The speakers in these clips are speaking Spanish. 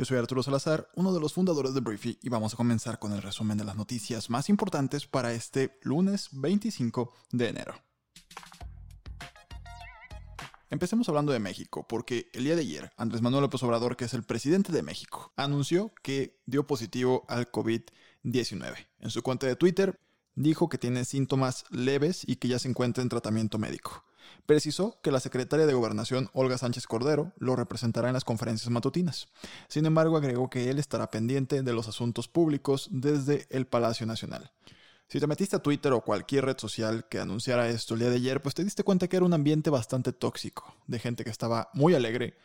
Yo soy Arturo Salazar, uno de los fundadores de Briefy, y vamos a comenzar con el resumen de las noticias más importantes para este lunes 25 de enero. Empecemos hablando de México, porque el día de ayer, Andrés Manuel López Obrador, que es el presidente de México, anunció que dio positivo al COVID-19. En su cuenta de Twitter, dijo que tiene síntomas leves y que ya se encuentra en tratamiento médico. Precisó que la secretaria de Gobernación, Olga Sánchez Cordero, lo representará en las conferencias matutinas. Sin embargo, agregó que él estará pendiente de los asuntos públicos desde el Palacio Nacional. Si te metiste a Twitter o cualquier red social que anunciara esto el día de ayer, pues te diste cuenta que era un ambiente bastante tóxico, de gente que estaba muy alegre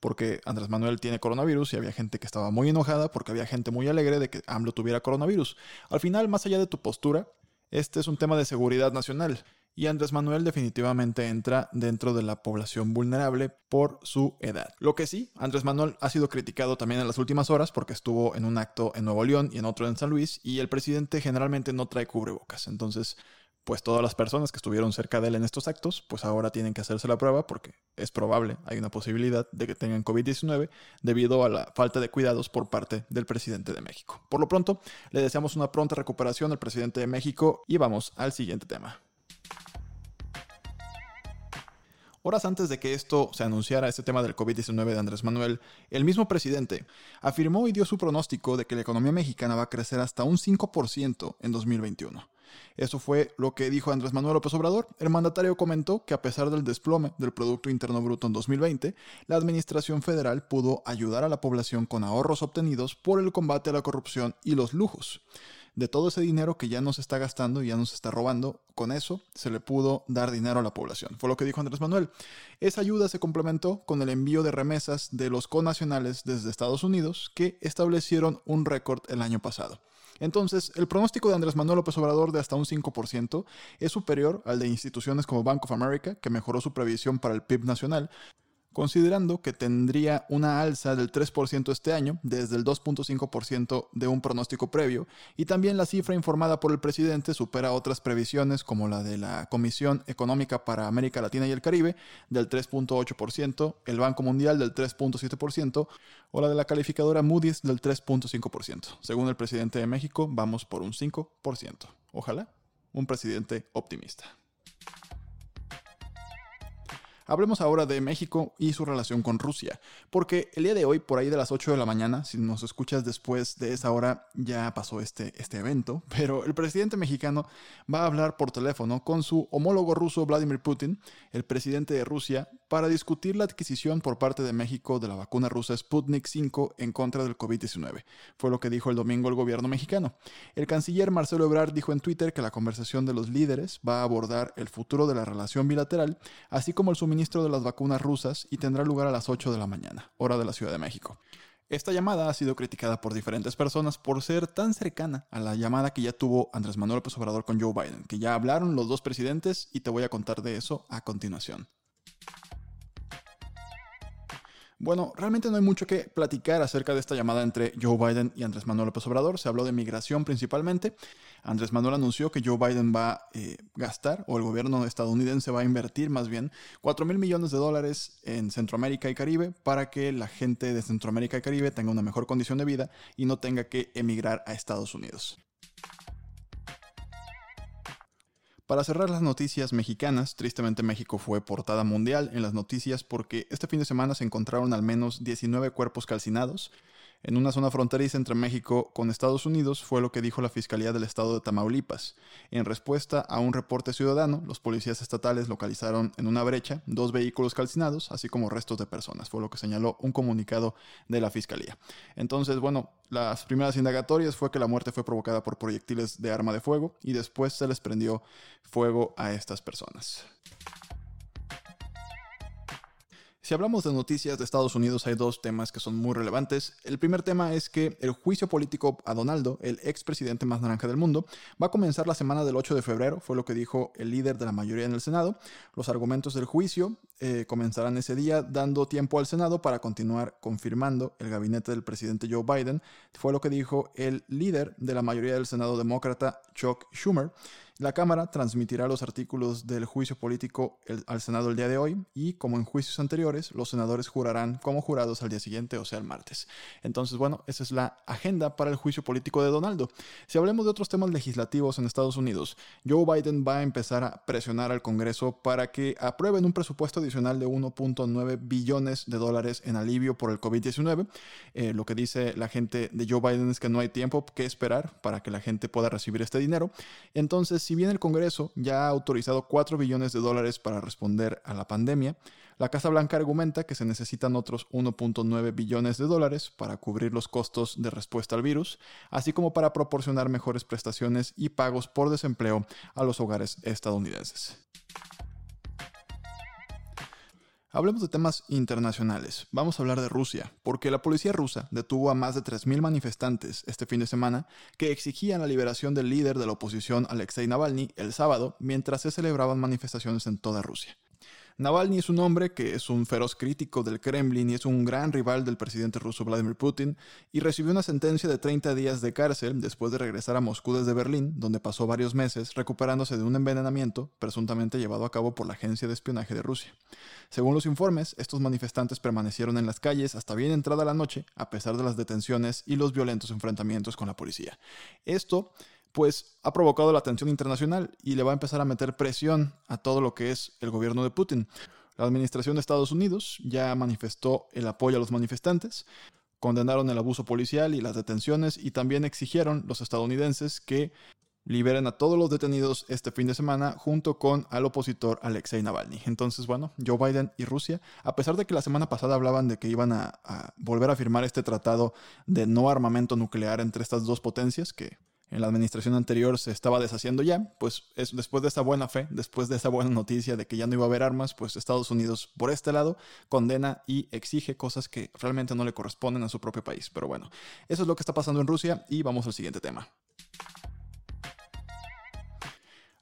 porque Andrés Manuel tiene coronavirus y había gente que estaba muy enojada porque había gente muy alegre de que AMLO tuviera coronavirus. Al final, más allá de tu postura, este es un tema de seguridad nacional y Andrés Manuel definitivamente entra dentro de la población vulnerable por su edad. Lo que sí, Andrés Manuel ha sido criticado también en las últimas horas porque estuvo en un acto en Nuevo León y en otro en San Luis y el presidente generalmente no trae cubrebocas. Entonces, pues todas las personas que estuvieron cerca de él en estos actos, pues ahora tienen que hacerse la prueba porque es probable, hay una posibilidad de que tengan COVID-19 debido a la falta de cuidados por parte del presidente de México. Por lo pronto, le deseamos una pronta recuperación al presidente de México y vamos al siguiente tema. Horas antes de que esto se anunciara, este tema del COVID-19 de Andrés Manuel, el mismo presidente afirmó y dio su pronóstico de que la economía mexicana va a crecer hasta un 5% en 2021. Eso fue lo que dijo Andrés Manuel López Obrador. El mandatario comentó que a pesar del desplome del Producto Interno Bruto en 2020, la Administración Federal pudo ayudar a la población con ahorros obtenidos por el combate a la corrupción y los lujos de todo ese dinero que ya nos está gastando y ya nos está robando, con eso se le pudo dar dinero a la población. Fue lo que dijo Andrés Manuel. Esa ayuda se complementó con el envío de remesas de los conacionales desde Estados Unidos que establecieron un récord el año pasado. Entonces, el pronóstico de Andrés Manuel López Obrador de hasta un 5% es superior al de instituciones como Bank of America, que mejoró su previsión para el PIB nacional, considerando que tendría una alza del 3% este año, desde el 2.5% de un pronóstico previo, y también la cifra informada por el presidente supera otras previsiones como la de la Comisión Económica para América Latina y el Caribe del 3.8%, el Banco Mundial del 3.7% o la de la calificadora Moody's del 3.5%. Según el presidente de México, vamos por un 5%. Ojalá un presidente optimista. Hablemos ahora de México y su relación con Rusia, porque el día de hoy, por ahí de las 8 de la mañana, si nos escuchas después de esa hora, ya pasó este, este evento, pero el presidente mexicano va a hablar por teléfono con su homólogo ruso Vladimir Putin, el presidente de Rusia, para discutir la adquisición por parte de México de la vacuna rusa Sputnik 5 en contra del COVID-19. Fue lo que dijo el domingo el gobierno mexicano. El canciller Marcelo Ebrard dijo en Twitter que la conversación de los líderes va a abordar el futuro de la relación bilateral, así como el suministro ministro de las vacunas rusas y tendrá lugar a las 8 de la mañana, hora de la Ciudad de México. Esta llamada ha sido criticada por diferentes personas por ser tan cercana a la llamada que ya tuvo Andrés Manuel López Obrador con Joe Biden, que ya hablaron los dos presidentes y te voy a contar de eso a continuación. Bueno, realmente no hay mucho que platicar acerca de esta llamada entre Joe Biden y Andrés Manuel López Obrador. Se habló de migración principalmente. Andrés Manuel anunció que Joe Biden va a eh, gastar, o el gobierno estadounidense va a invertir más bien, 4 mil millones de dólares en Centroamérica y Caribe para que la gente de Centroamérica y Caribe tenga una mejor condición de vida y no tenga que emigrar a Estados Unidos. Para cerrar las noticias mexicanas, tristemente México fue portada mundial en las noticias porque este fin de semana se encontraron al menos 19 cuerpos calcinados, en una zona fronteriza entre México con Estados Unidos, fue lo que dijo la Fiscalía del Estado de Tamaulipas. En respuesta a un reporte ciudadano, los policías estatales localizaron en una brecha dos vehículos calcinados, así como restos de personas, fue lo que señaló un comunicado de la Fiscalía. Entonces, bueno, las primeras indagatorias fue que la muerte fue provocada por proyectiles de arma de fuego y después se les prendió fuego a estas personas. Si hablamos de noticias de Estados Unidos, hay dos temas que son muy relevantes. El primer tema es que el juicio político a Donaldo, el expresidente más naranja del mundo, va a comenzar la semana del 8 de febrero, fue lo que dijo el líder de la mayoría en el Senado. Los argumentos del juicio eh, comenzarán ese día, dando tiempo al Senado para continuar confirmando el gabinete del presidente Joe Biden. Fue lo que dijo el líder de la mayoría del Senado demócrata, Chuck Schumer. La Cámara transmitirá los artículos del juicio político al Senado el día de hoy y, como en juicios anteriores, los senadores jurarán como jurados al día siguiente, o sea, el martes. Entonces, bueno, esa es la agenda para el juicio político de Donaldo. Si hablemos de otros temas legislativos en Estados Unidos, Joe Biden va a empezar a presionar al Congreso para que aprueben un presupuesto adicional de 1.9 billones de dólares en alivio por el COVID-19. Eh, lo que dice la gente de Joe Biden es que no hay tiempo que esperar para que la gente pueda recibir este dinero. Entonces, si bien el Congreso ya ha autorizado 4 billones de dólares para responder a la pandemia, la Casa Blanca argumenta que se necesitan otros 1.9 billones de dólares para cubrir los costos de respuesta al virus, así como para proporcionar mejores prestaciones y pagos por desempleo a los hogares estadounidenses. Hablemos de temas internacionales. Vamos a hablar de Rusia, porque la policía rusa detuvo a más de 3.000 manifestantes este fin de semana que exigían la liberación del líder de la oposición Alexei Navalny el sábado mientras se celebraban manifestaciones en toda Rusia. Navalny es un hombre que es un feroz crítico del Kremlin y es un gran rival del presidente ruso Vladimir Putin y recibió una sentencia de 30 días de cárcel después de regresar a Moscú desde Berlín, donde pasó varios meses recuperándose de un envenenamiento presuntamente llevado a cabo por la agencia de espionaje de Rusia. Según los informes, estos manifestantes permanecieron en las calles hasta bien entrada la noche, a pesar de las detenciones y los violentos enfrentamientos con la policía. Esto pues ha provocado la atención internacional y le va a empezar a meter presión a todo lo que es el gobierno de Putin. La administración de Estados Unidos ya manifestó el apoyo a los manifestantes, condenaron el abuso policial y las detenciones y también exigieron los estadounidenses que liberen a todos los detenidos este fin de semana junto con al opositor Alexei Navalny. Entonces, bueno, Joe Biden y Rusia, a pesar de que la semana pasada hablaban de que iban a, a volver a firmar este tratado de no armamento nuclear entre estas dos potencias, que en la administración anterior se estaba deshaciendo ya, pues es, después de esa buena fe, después de esa buena noticia de que ya no iba a haber armas, pues Estados Unidos por este lado condena y exige cosas que realmente no le corresponden a su propio país. Pero bueno, eso es lo que está pasando en Rusia y vamos al siguiente tema.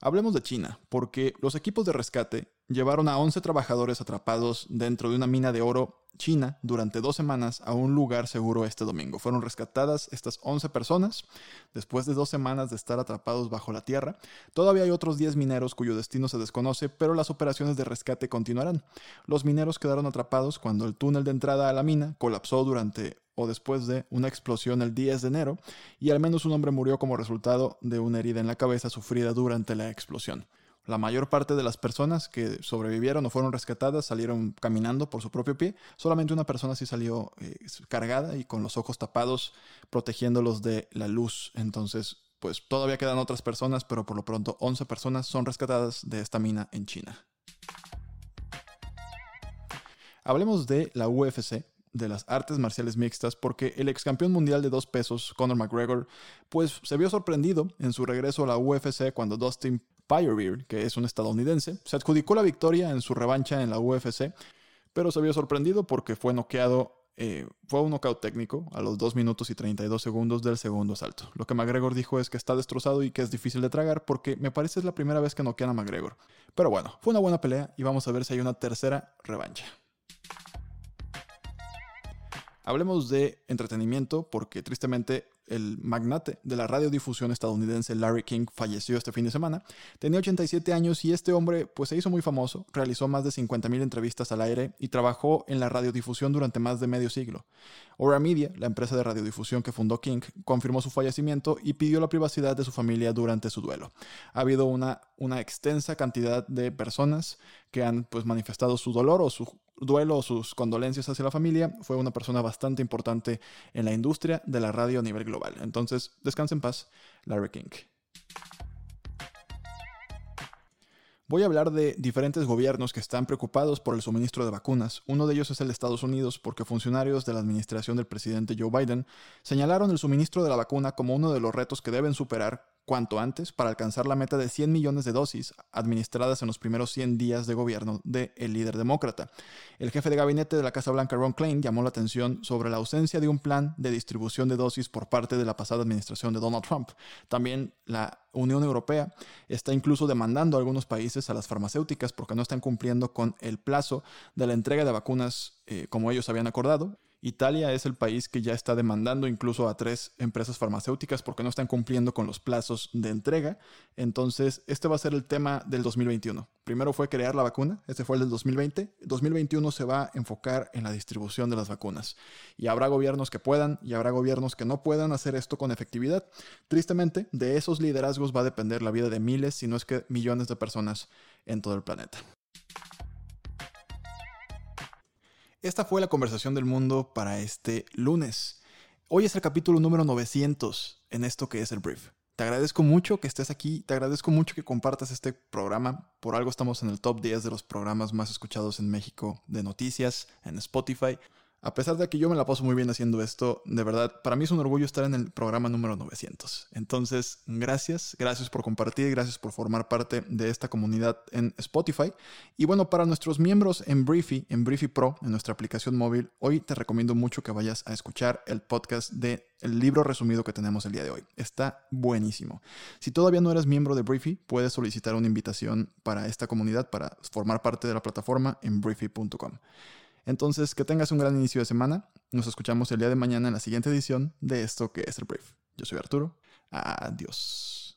Hablemos de China, porque los equipos de rescate llevaron a 11 trabajadores atrapados dentro de una mina de oro china durante dos semanas a un lugar seguro este domingo. Fueron rescatadas estas 11 personas después de dos semanas de estar atrapados bajo la tierra. Todavía hay otros 10 mineros cuyo destino se desconoce, pero las operaciones de rescate continuarán. Los mineros quedaron atrapados cuando el túnel de entrada a la mina colapsó durante o después de una explosión el 10 de enero y al menos un hombre murió como resultado de una herida en la cabeza sufrida durante la explosión. La mayor parte de las personas que sobrevivieron o fueron rescatadas salieron caminando por su propio pie. Solamente una persona sí salió eh, cargada y con los ojos tapados, protegiéndolos de la luz. Entonces, pues todavía quedan otras personas, pero por lo pronto 11 personas son rescatadas de esta mina en China. Hablemos de la UFC, de las artes marciales mixtas porque el ex campeón mundial de dos pesos, Conor McGregor, pues se vio sorprendido en su regreso a la UFC cuando Dustin Poirier, que es un estadounidense, se adjudicó la victoria en su revancha en la UFC, pero se vio sorprendido porque fue noqueado eh, fue un knockout técnico a los 2 minutos y 32 segundos del segundo asalto. Lo que McGregor dijo es que está destrozado y que es difícil de tragar porque me parece es la primera vez que noquean a McGregor. Pero bueno, fue una buena pelea y vamos a ver si hay una tercera revancha. Hablemos de entretenimiento porque tristemente el magnate de la radiodifusión estadounidense Larry King falleció este fin de semana. Tenía 87 años y este hombre pues se hizo muy famoso, realizó más de 50.000 entrevistas al aire y trabajó en la radiodifusión durante más de medio siglo. Ora Media, la empresa de radiodifusión que fundó King, confirmó su fallecimiento y pidió la privacidad de su familia durante su duelo. Ha habido una, una extensa cantidad de personas que han pues manifestado su dolor o su duelo o sus condolencias hacia la familia. Fue una persona bastante importante en la industria de la radio a nivel global. Entonces, descanse en paz, Larry King. Voy a hablar de diferentes gobiernos que están preocupados por el suministro de vacunas. Uno de ellos es el de Estados Unidos porque funcionarios de la administración del presidente Joe Biden señalaron el suministro de la vacuna como uno de los retos que deben superar cuanto antes para alcanzar la meta de 100 millones de dosis administradas en los primeros 100 días de gobierno del líder demócrata. El jefe de gabinete de la Casa Blanca, Ron Klein, llamó la atención sobre la ausencia de un plan de distribución de dosis por parte de la pasada administración de Donald Trump. También la Unión Europea está incluso demandando a algunos países a las farmacéuticas porque no están cumpliendo con el plazo de la entrega de vacunas eh, como ellos habían acordado Italia es el país que ya está demandando incluso a tres empresas farmacéuticas porque no están cumpliendo con los plazos de entrega. Entonces, este va a ser el tema del 2021. Primero fue crear la vacuna, este fue el del 2020. 2021 se va a enfocar en la distribución de las vacunas. Y habrá gobiernos que puedan y habrá gobiernos que no puedan hacer esto con efectividad. Tristemente, de esos liderazgos va a depender la vida de miles, si no es que millones de personas en todo el planeta. Esta fue la conversación del mundo para este lunes. Hoy es el capítulo número 900 en esto que es el brief. Te agradezco mucho que estés aquí, te agradezco mucho que compartas este programa. Por algo estamos en el top 10 de los programas más escuchados en México de noticias en Spotify. A pesar de que yo me la paso muy bien haciendo esto, de verdad, para mí es un orgullo estar en el programa número 900. Entonces, gracias, gracias por compartir, gracias por formar parte de esta comunidad en Spotify. Y bueno, para nuestros miembros en Briefy, en Briefy Pro, en nuestra aplicación móvil, hoy te recomiendo mucho que vayas a escuchar el podcast de el libro resumido que tenemos el día de hoy. Está buenísimo. Si todavía no eres miembro de Briefy, puedes solicitar una invitación para esta comunidad, para formar parte de la plataforma en briefy.com. Entonces, que tengas un gran inicio de semana. Nos escuchamos el día de mañana en la siguiente edición de esto que es el Brief. Yo soy Arturo. Adiós.